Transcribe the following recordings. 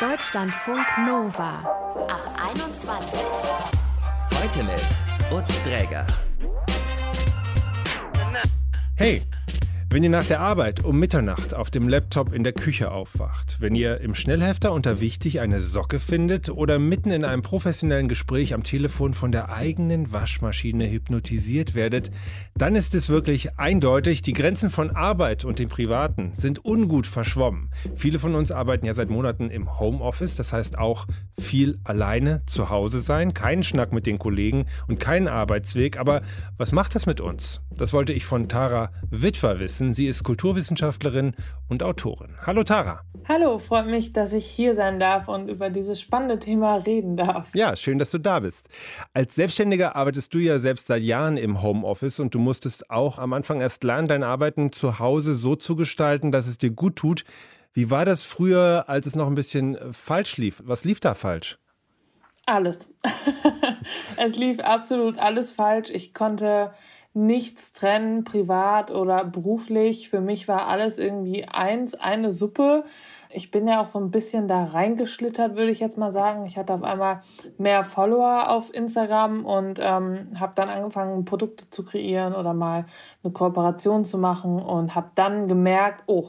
Deutschlandfunk Nova ab 21. Heute mit Utz Dräger. Hey, wenn ihr nach der Arbeit um Mitternacht auf dem Laptop in der Küche aufwacht, wenn ihr im Schnellhefter unter wichtig eine Socke findet oder mitten in einem professionellen Gespräch am Telefon von der eigenen Waschmaschine hypnotisiert werdet, dann ist es wirklich eindeutig, die Grenzen von Arbeit und dem Privaten sind ungut verschwommen. Viele von uns arbeiten ja seit Monaten im Homeoffice, das heißt auch viel alleine zu Hause sein, keinen Schnack mit den Kollegen und keinen Arbeitsweg. Aber was macht das mit uns? Das wollte ich von Tara Witwer wissen. Sie ist Kulturwissenschaftlerin und Autorin. Hallo Tara. Hallo, freut mich, dass ich hier sein darf und über dieses spannende Thema reden darf. Ja, schön, dass du da bist. Als Selbstständiger arbeitest du ja selbst seit Jahren im Homeoffice und du musstest auch am Anfang erst lernen, dein Arbeiten zu Hause so zu gestalten, dass es dir gut tut. Wie war das früher, als es noch ein bisschen falsch lief? Was lief da falsch? Alles. es lief absolut alles falsch. Ich konnte nichts trennen, privat oder beruflich. Für mich war alles irgendwie eins, eine Suppe. Ich bin ja auch so ein bisschen da reingeschlittert, würde ich jetzt mal sagen. Ich hatte auf einmal mehr Follower auf Instagram und ähm, habe dann angefangen, Produkte zu kreieren oder mal eine Kooperation zu machen und habe dann gemerkt, oh,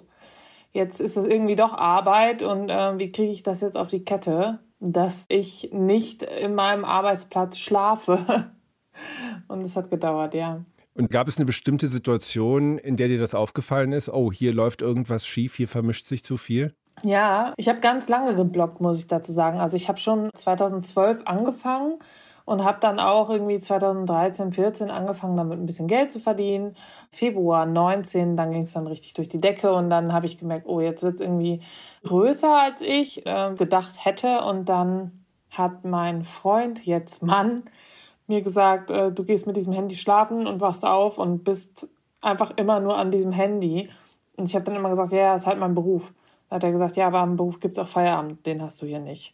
jetzt ist das irgendwie doch Arbeit und äh, wie kriege ich das jetzt auf die Kette, dass ich nicht in meinem Arbeitsplatz schlafe. Und es hat gedauert, ja. Und gab es eine bestimmte Situation, in der dir das aufgefallen ist? Oh, hier läuft irgendwas schief, hier vermischt sich zu viel? Ja, ich habe ganz lange geblockt, muss ich dazu sagen. Also ich habe schon 2012 angefangen und habe dann auch irgendwie 2013, 14 angefangen, damit ein bisschen Geld zu verdienen. Februar 19, dann ging es dann richtig durch die Decke und dann habe ich gemerkt, oh, jetzt wird es irgendwie größer, als ich äh, gedacht hätte. Und dann hat mein Freund, jetzt Mann, mir gesagt, äh, du gehst mit diesem Handy schlafen und wachst auf und bist einfach immer nur an diesem Handy. Und ich habe dann immer gesagt, ja, ja, ist halt mein Beruf. Dann hat er gesagt, ja, aber am Beruf gibt es auch Feierabend, den hast du hier nicht.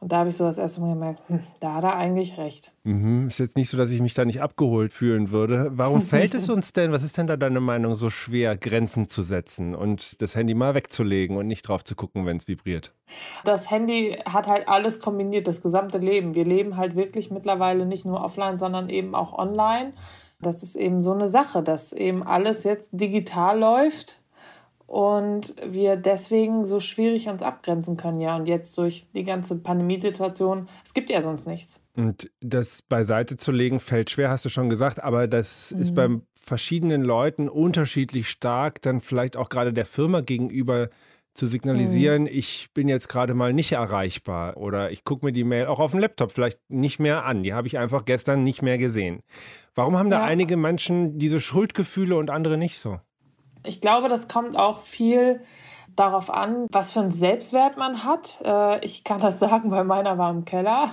Und da habe ich so das erste Mal gemerkt, hm, da hat er eigentlich recht. Mhm. Ist jetzt nicht so, dass ich mich da nicht abgeholt fühlen würde. Warum fällt es uns denn, was ist denn da deine Meinung, so schwer, Grenzen zu setzen und das Handy mal wegzulegen und nicht drauf zu gucken, wenn es vibriert? Das Handy hat halt alles kombiniert, das gesamte Leben. Wir leben halt wirklich mittlerweile nicht nur offline, sondern eben auch online. Das ist eben so eine Sache, dass eben alles jetzt digital läuft und wir deswegen so schwierig uns abgrenzen können, ja. Und jetzt durch die ganze Pandemiesituation, es gibt ja sonst nichts. Und das beiseite zu legen fällt schwer, hast du schon gesagt, aber das mhm. ist bei verschiedenen Leuten unterschiedlich stark, dann vielleicht auch gerade der Firma gegenüber zu signalisieren, mhm. ich bin jetzt gerade mal nicht erreichbar oder ich gucke mir die Mail auch auf dem Laptop vielleicht nicht mehr an. Die habe ich einfach gestern nicht mehr gesehen. Warum haben da ja. einige Menschen diese Schuldgefühle und andere nicht so? Ich glaube, das kommt auch viel darauf an, was für einen Selbstwert man hat. Äh, ich kann das sagen, bei meiner war im Keller.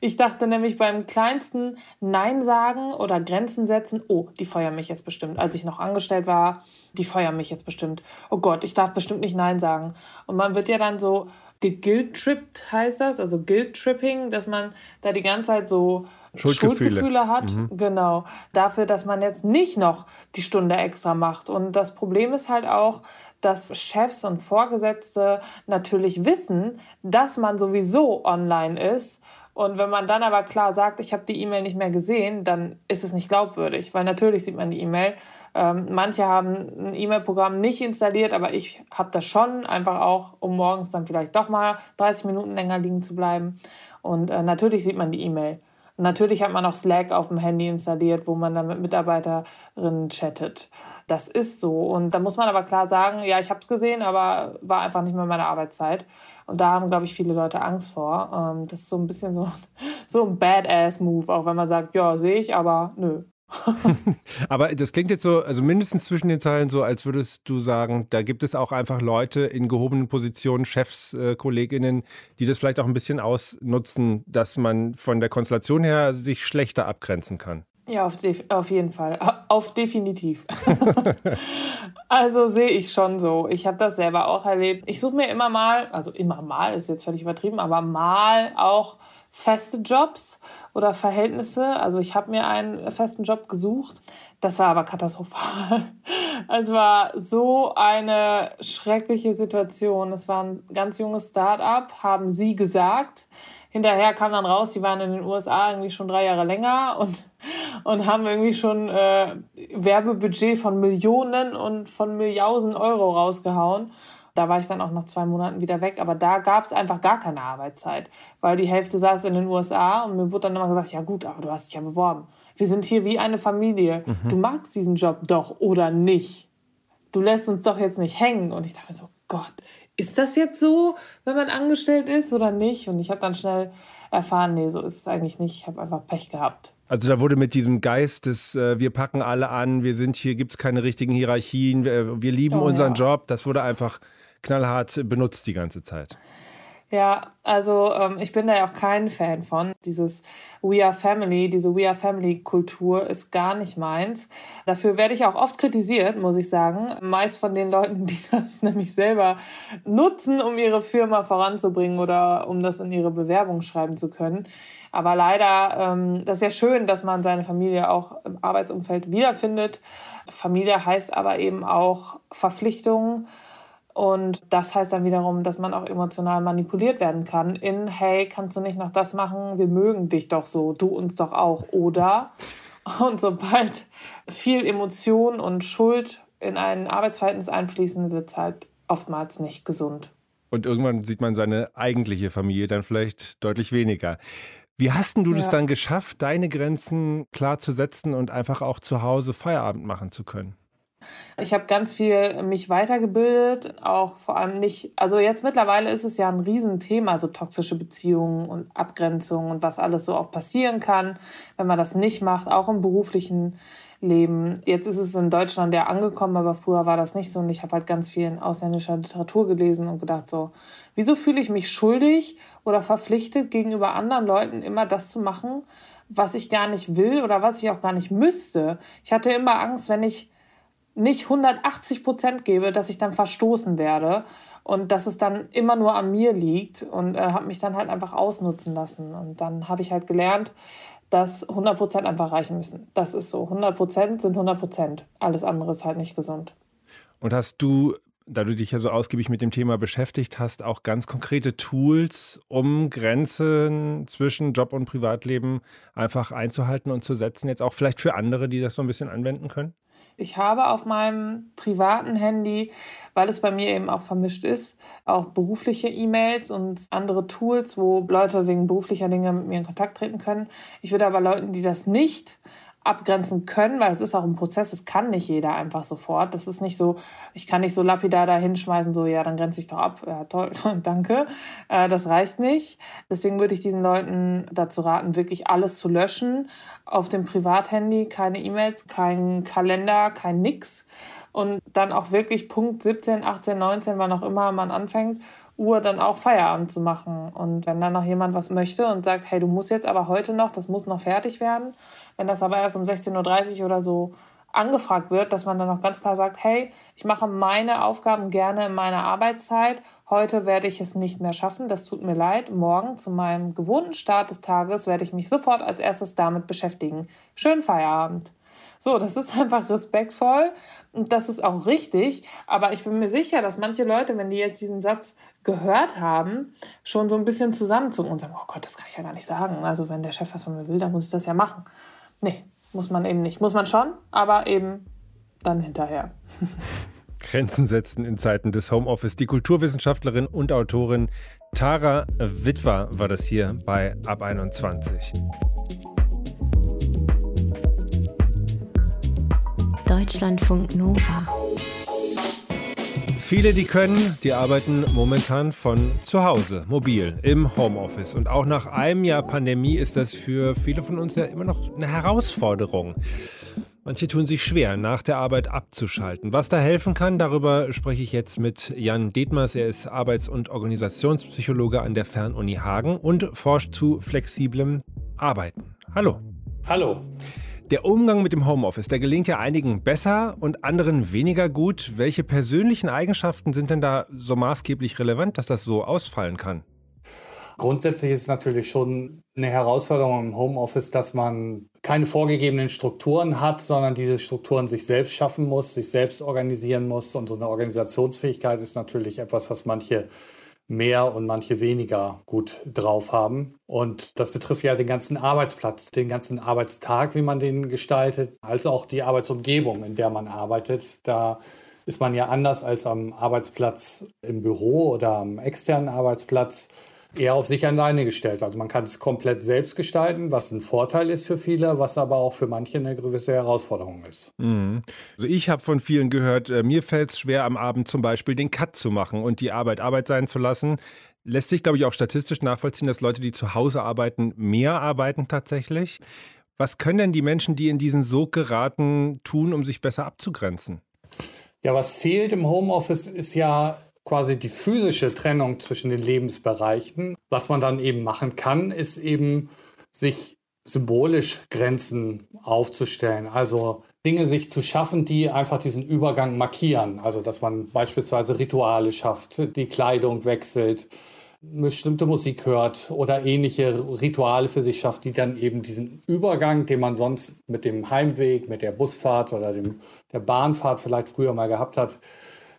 Ich dachte nämlich beim kleinsten Nein sagen oder Grenzen setzen, oh, die feuern mich jetzt bestimmt. Als ich noch angestellt war, die feuern mich jetzt bestimmt. Oh Gott, ich darf bestimmt nicht Nein sagen. Und man wird ja dann so geguilt-trippt, heißt das, also Guilt-Tripping, dass man da die ganze Zeit so Schuldgefühle, Schuldgefühle hat. Mhm. Genau. Dafür, dass man jetzt nicht noch die Stunde extra macht. Und das Problem ist halt auch, dass Chefs und Vorgesetzte natürlich wissen, dass man sowieso online ist. Und wenn man dann aber klar sagt, ich habe die E-Mail nicht mehr gesehen, dann ist es nicht glaubwürdig, weil natürlich sieht man die E-Mail. Ähm, manche haben ein E-Mail-Programm nicht installiert, aber ich habe das schon, einfach auch, um morgens dann vielleicht doch mal 30 Minuten länger liegen zu bleiben. Und äh, natürlich sieht man die E-Mail. Natürlich hat man auch Slack auf dem Handy installiert, wo man dann mit Mitarbeiterinnen chattet. Das ist so. Und da muss man aber klar sagen, ja, ich habe es gesehen, aber war einfach nicht mehr meine Arbeitszeit. Und da haben, glaube ich, viele Leute Angst vor. Ähm, das ist so ein bisschen so, so ein Badass-Move, auch wenn man sagt, ja, sehe ich, aber nö, Aber das klingt jetzt so, also mindestens zwischen den Zeilen so, als würdest du sagen, da gibt es auch einfach Leute in gehobenen Positionen, Chefs, äh, Kolleginnen, die das vielleicht auch ein bisschen ausnutzen, dass man von der Konstellation her sich schlechter abgrenzen kann. Ja, auf, auf jeden Fall. Auf definitiv. also sehe ich schon so. Ich habe das selber auch erlebt. Ich suche mir immer mal, also immer mal ist jetzt völlig übertrieben, aber mal auch feste Jobs oder Verhältnisse. Also ich habe mir einen festen Job gesucht. Das war aber katastrophal. Es war so eine schreckliche Situation. Es war ein ganz junges Start-up, haben sie gesagt. Hinterher kam dann raus, die waren in den USA irgendwie schon drei Jahre länger und, und haben irgendwie schon äh, Werbebudget von Millionen und von Milliarden Euro rausgehauen. Da war ich dann auch nach zwei Monaten wieder weg. Aber da gab es einfach gar keine Arbeitszeit, weil die Hälfte saß in den USA und mir wurde dann immer gesagt, ja gut, aber du hast dich ja beworben. Wir sind hier wie eine Familie. Mhm. Du magst diesen Job doch oder nicht. Du lässt uns doch jetzt nicht hängen. Und ich dachte mir so, Gott, ist das jetzt so, wenn man angestellt ist oder nicht? Und ich habe dann schnell erfahren, nee, so ist es eigentlich nicht. Ich habe einfach Pech gehabt. Also da wurde mit diesem Geist des, äh, wir packen alle an, wir sind hier, gibt es keine richtigen Hierarchien, wir, wir lieben oh, unseren ja. Job, das wurde einfach knallhart benutzt die ganze Zeit. Ja, also ähm, ich bin da ja auch kein Fan von. Dieses We Are Family, diese We Are Family Kultur ist gar nicht meins. Dafür werde ich auch oft kritisiert, muss ich sagen. Meist von den Leuten, die das nämlich selber nutzen, um ihre Firma voranzubringen oder um das in ihre Bewerbung schreiben zu können. Aber leider, ähm, das ist ja schön, dass man seine Familie auch im Arbeitsumfeld wiederfindet. Familie heißt aber eben auch Verpflichtungen und das heißt dann wiederum, dass man auch emotional manipuliert werden kann in, hey, kannst du nicht noch das machen? Wir mögen dich doch so, du uns doch auch, oder? Und sobald viel Emotion und Schuld in ein Arbeitsverhältnis einfließen, wird es halt oftmals nicht gesund. Und irgendwann sieht man seine eigentliche Familie dann vielleicht deutlich weniger. Wie hast du ja. das dann geschafft, deine Grenzen klar zu setzen und einfach auch zu Hause Feierabend machen zu können? Ich habe ganz viel mich weitergebildet, auch vor allem nicht, also jetzt mittlerweile ist es ja ein Riesenthema, so toxische Beziehungen und Abgrenzung und was alles so auch passieren kann, wenn man das nicht macht, auch im beruflichen Leben. Jetzt ist es in Deutschland ja angekommen, aber früher war das nicht so und ich habe halt ganz viel in ausländischer Literatur gelesen und gedacht so, wieso fühle ich mich schuldig oder verpflichtet gegenüber anderen Leuten immer das zu machen, was ich gar nicht will oder was ich auch gar nicht müsste. Ich hatte immer Angst, wenn ich nicht 180 Prozent gebe, dass ich dann verstoßen werde und dass es dann immer nur an mir liegt und äh, habe mich dann halt einfach ausnutzen lassen. Und dann habe ich halt gelernt, dass 100 Prozent einfach reichen müssen. Das ist so. 100 Prozent sind 100 Prozent. Alles andere ist halt nicht gesund. Und hast du, da du dich ja so ausgiebig mit dem Thema beschäftigt hast, auch ganz konkrete Tools, um Grenzen zwischen Job und Privatleben einfach einzuhalten und zu setzen, jetzt auch vielleicht für andere, die das so ein bisschen anwenden können? Ich habe auf meinem privaten Handy, weil es bei mir eben auch vermischt ist, auch berufliche E-Mails und andere Tools, wo Leute wegen beruflicher Dinge mit mir in Kontakt treten können. Ich würde aber Leuten, die das nicht abgrenzen können, weil es ist auch ein Prozess, es kann nicht jeder einfach sofort. Das ist nicht so, ich kann nicht so lapidar da hinschmeißen, so, ja, dann grenze ich doch ab. Ja, toll, danke. Äh, das reicht nicht. Deswegen würde ich diesen Leuten dazu raten, wirklich alles zu löschen. Auf dem Privathandy keine E-Mails, kein Kalender, kein Nix. Und dann auch wirklich Punkt 17, 18, 19, wann auch immer man anfängt Uhr dann auch Feierabend zu machen. Und wenn dann noch jemand was möchte und sagt, hey, du musst jetzt aber heute noch, das muss noch fertig werden, wenn das aber erst um 16.30 Uhr oder so angefragt wird, dass man dann noch ganz klar sagt, hey, ich mache meine Aufgaben gerne in meiner Arbeitszeit. Heute werde ich es nicht mehr schaffen. Das tut mir leid. Morgen zu meinem gewohnten Start des Tages werde ich mich sofort als erstes damit beschäftigen. Schönen Feierabend. So, das ist einfach respektvoll und das ist auch richtig. Aber ich bin mir sicher, dass manche Leute, wenn die jetzt diesen Satz gehört haben, schon so ein bisschen zusammenzucken und sagen, oh Gott, das kann ich ja gar nicht sagen. Also wenn der Chef was von mir will, dann muss ich das ja machen. Nee, muss man eben nicht. Muss man schon, aber eben dann hinterher. Grenzen setzen in Zeiten des Homeoffice. Die Kulturwissenschaftlerin und Autorin Tara Witwer war das hier bei Ab 21. Deutschlandfunk Nova. Viele, die können, die arbeiten momentan von zu Hause, mobil, im Homeoffice. Und auch nach einem Jahr Pandemie ist das für viele von uns ja immer noch eine Herausforderung. Manche tun sich schwer, nach der Arbeit abzuschalten. Was da helfen kann, darüber spreche ich jetzt mit Jan Detmers. Er ist Arbeits- und Organisationspsychologe an der Fernuni Hagen und forscht zu flexiblem Arbeiten. Hallo. Hallo. Der Umgang mit dem Homeoffice, der gelingt ja einigen besser und anderen weniger gut. Welche persönlichen Eigenschaften sind denn da so maßgeblich relevant, dass das so ausfallen kann? Grundsätzlich ist es natürlich schon eine Herausforderung im Homeoffice, dass man keine vorgegebenen Strukturen hat, sondern diese Strukturen sich selbst schaffen muss, sich selbst organisieren muss. Und so eine Organisationsfähigkeit ist natürlich etwas, was manche mehr und manche weniger gut drauf haben. Und das betrifft ja den ganzen Arbeitsplatz, den ganzen Arbeitstag, wie man den gestaltet, als auch die Arbeitsumgebung, in der man arbeitet. Da ist man ja anders als am Arbeitsplatz im Büro oder am externen Arbeitsplatz eher auf sich alleine gestellt. Also man kann es komplett selbst gestalten, was ein Vorteil ist für viele, was aber auch für manche eine gewisse Herausforderung ist. Mhm. Also ich habe von vielen gehört, äh, mir fällt es schwer, am Abend zum Beispiel den Cut zu machen und die Arbeit Arbeit sein zu lassen. Lässt sich, glaube ich, auch statistisch nachvollziehen, dass Leute, die zu Hause arbeiten, mehr arbeiten tatsächlich. Was können denn die Menschen, die in diesen Sog geraten, tun, um sich besser abzugrenzen? Ja, was fehlt im Homeoffice ist ja quasi die physische Trennung zwischen den Lebensbereichen. Was man dann eben machen kann, ist eben sich symbolisch Grenzen aufzustellen. Also Dinge sich zu schaffen, die einfach diesen Übergang markieren. Also dass man beispielsweise Rituale schafft, die Kleidung wechselt, bestimmte Musik hört oder ähnliche Rituale für sich schafft, die dann eben diesen Übergang, den man sonst mit dem Heimweg, mit der Busfahrt oder dem, der Bahnfahrt vielleicht früher mal gehabt hat,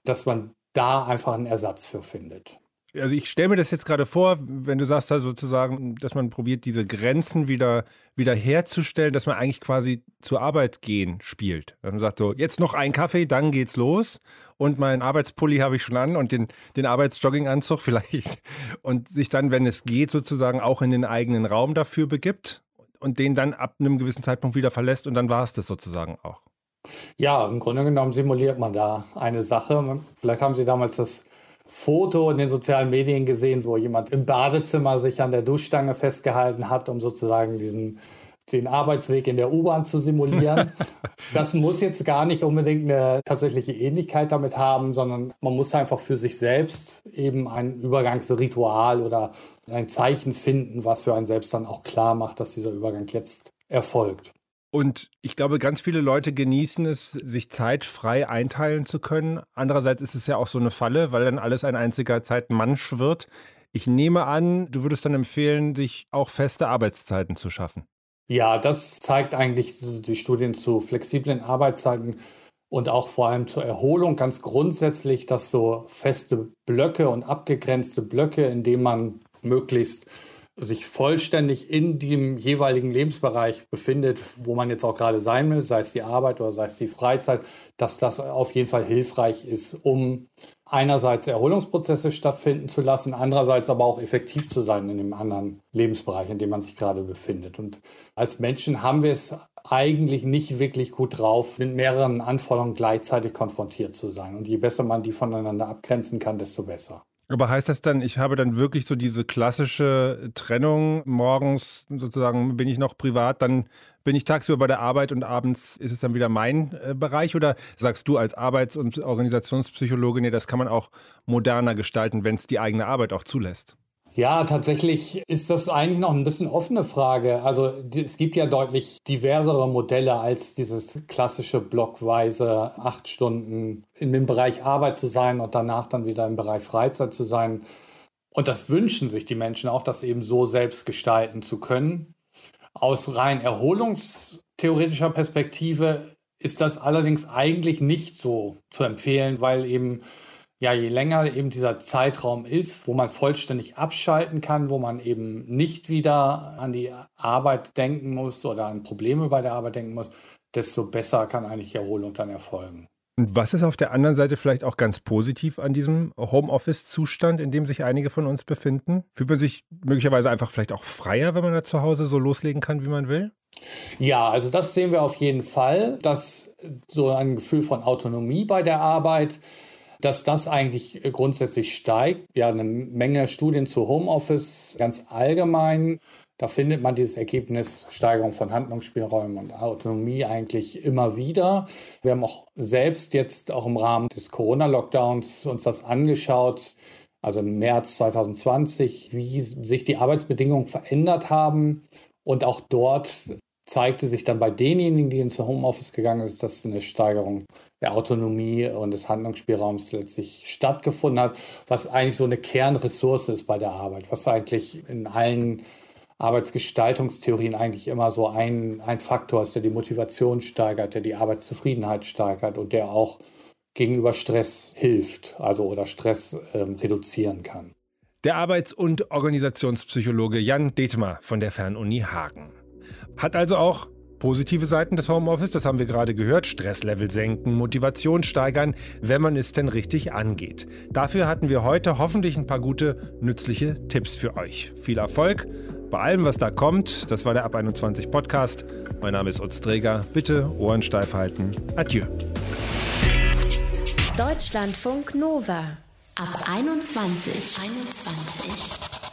dass man da einfach einen Ersatz für findet. Also ich stelle mir das jetzt gerade vor, wenn du sagst da sozusagen, dass man probiert, diese Grenzen wieder, wieder herzustellen, dass man eigentlich quasi zur Arbeit gehen spielt. Dass man sagt so, jetzt noch ein Kaffee, dann geht's los und meinen Arbeitspulli habe ich schon an und den, den Arbeitsjogginganzug vielleicht und sich dann, wenn es geht, sozusagen auch in den eigenen Raum dafür begibt und den dann ab einem gewissen Zeitpunkt wieder verlässt und dann war es das sozusagen auch. Ja, im Grunde genommen simuliert man da eine Sache. Vielleicht haben Sie damals das Foto in den sozialen Medien gesehen, wo jemand im Badezimmer sich an der Duschstange festgehalten hat, um sozusagen diesen den Arbeitsweg in der U-Bahn zu simulieren. das muss jetzt gar nicht unbedingt eine tatsächliche Ähnlichkeit damit haben, sondern man muss einfach für sich selbst eben ein Übergangsritual oder ein Zeichen finden, was für einen selbst dann auch klar macht, dass dieser Übergang jetzt erfolgt. Und ich glaube, ganz viele Leute genießen es, sich Zeit frei einteilen zu können. Andererseits ist es ja auch so eine Falle, weil dann alles ein einziger Zeitmansch wird. Ich nehme an, du würdest dann empfehlen, sich auch feste Arbeitszeiten zu schaffen. Ja, das zeigt eigentlich die Studien zu flexiblen Arbeitszeiten und auch vor allem zur Erholung ganz grundsätzlich, dass so feste Blöcke und abgegrenzte Blöcke, in denen man möglichst sich vollständig in dem jeweiligen Lebensbereich befindet, wo man jetzt auch gerade sein will, sei es die Arbeit oder sei es die Freizeit, dass das auf jeden Fall hilfreich ist, um einerseits Erholungsprozesse stattfinden zu lassen, andererseits aber auch effektiv zu sein in dem anderen Lebensbereich, in dem man sich gerade befindet. Und als Menschen haben wir es eigentlich nicht wirklich gut drauf, mit mehreren Anforderungen gleichzeitig konfrontiert zu sein. Und je besser man die voneinander abgrenzen kann, desto besser. Aber heißt das dann, ich habe dann wirklich so diese klassische Trennung, morgens sozusagen bin ich noch privat, dann bin ich tagsüber bei der Arbeit und abends ist es dann wieder mein äh, Bereich? Oder sagst du als Arbeits- und Organisationspsychologe, nee, das kann man auch moderner gestalten, wenn es die eigene Arbeit auch zulässt? Ja, tatsächlich ist das eigentlich noch ein bisschen offene Frage. Also es gibt ja deutlich diversere Modelle als dieses klassische blockweise acht Stunden in dem Bereich Arbeit zu sein und danach dann wieder im Bereich Freizeit zu sein. Und das wünschen sich die Menschen auch, das eben so selbst gestalten zu können. Aus rein erholungstheoretischer Perspektive ist das allerdings eigentlich nicht so zu empfehlen, weil eben ja, je länger eben dieser Zeitraum ist, wo man vollständig abschalten kann, wo man eben nicht wieder an die Arbeit denken muss oder an Probleme bei der Arbeit denken muss, desto besser kann eigentlich Erholung dann erfolgen. Und was ist auf der anderen Seite vielleicht auch ganz positiv an diesem Homeoffice-Zustand, in dem sich einige von uns befinden? Fühlt man sich möglicherweise einfach vielleicht auch freier, wenn man da zu Hause so loslegen kann, wie man will? Ja, also das sehen wir auf jeden Fall, dass so ein Gefühl von Autonomie bei der Arbeit, dass das eigentlich grundsätzlich steigt. Ja, eine Menge Studien zu Homeoffice ganz allgemein. Da findet man dieses Ergebnis Steigerung von Handlungsspielräumen und Autonomie eigentlich immer wieder. Wir haben auch selbst jetzt auch im Rahmen des Corona-Lockdowns uns das angeschaut, also im März 2020, wie sich die Arbeitsbedingungen verändert haben. Und auch dort zeigte sich dann bei denjenigen, die ins Homeoffice gegangen sind, dass eine Steigerung der Autonomie und des Handlungsspielraums letztlich stattgefunden hat, was eigentlich so eine Kernressource ist bei der Arbeit, was eigentlich in allen Arbeitsgestaltungstheorien eigentlich immer so ein, ein Faktor ist, der die Motivation steigert, der die Arbeitszufriedenheit steigert und der auch gegenüber Stress hilft, also oder Stress ähm, reduzieren kann. Der Arbeits- und Organisationspsychologe Jan Detmer von der Fernuni Hagen. Hat also auch positive Seiten des Homeoffice, das haben wir gerade gehört. Stresslevel senken, Motivation steigern, wenn man es denn richtig angeht. Dafür hatten wir heute hoffentlich ein paar gute, nützliche Tipps für euch. Viel Erfolg bei allem, was da kommt. Das war der Ab 21 Podcast. Mein Name ist Utz Träger. Bitte Ohren steif halten. Adieu. Deutschlandfunk Nova. Ab 21. 21.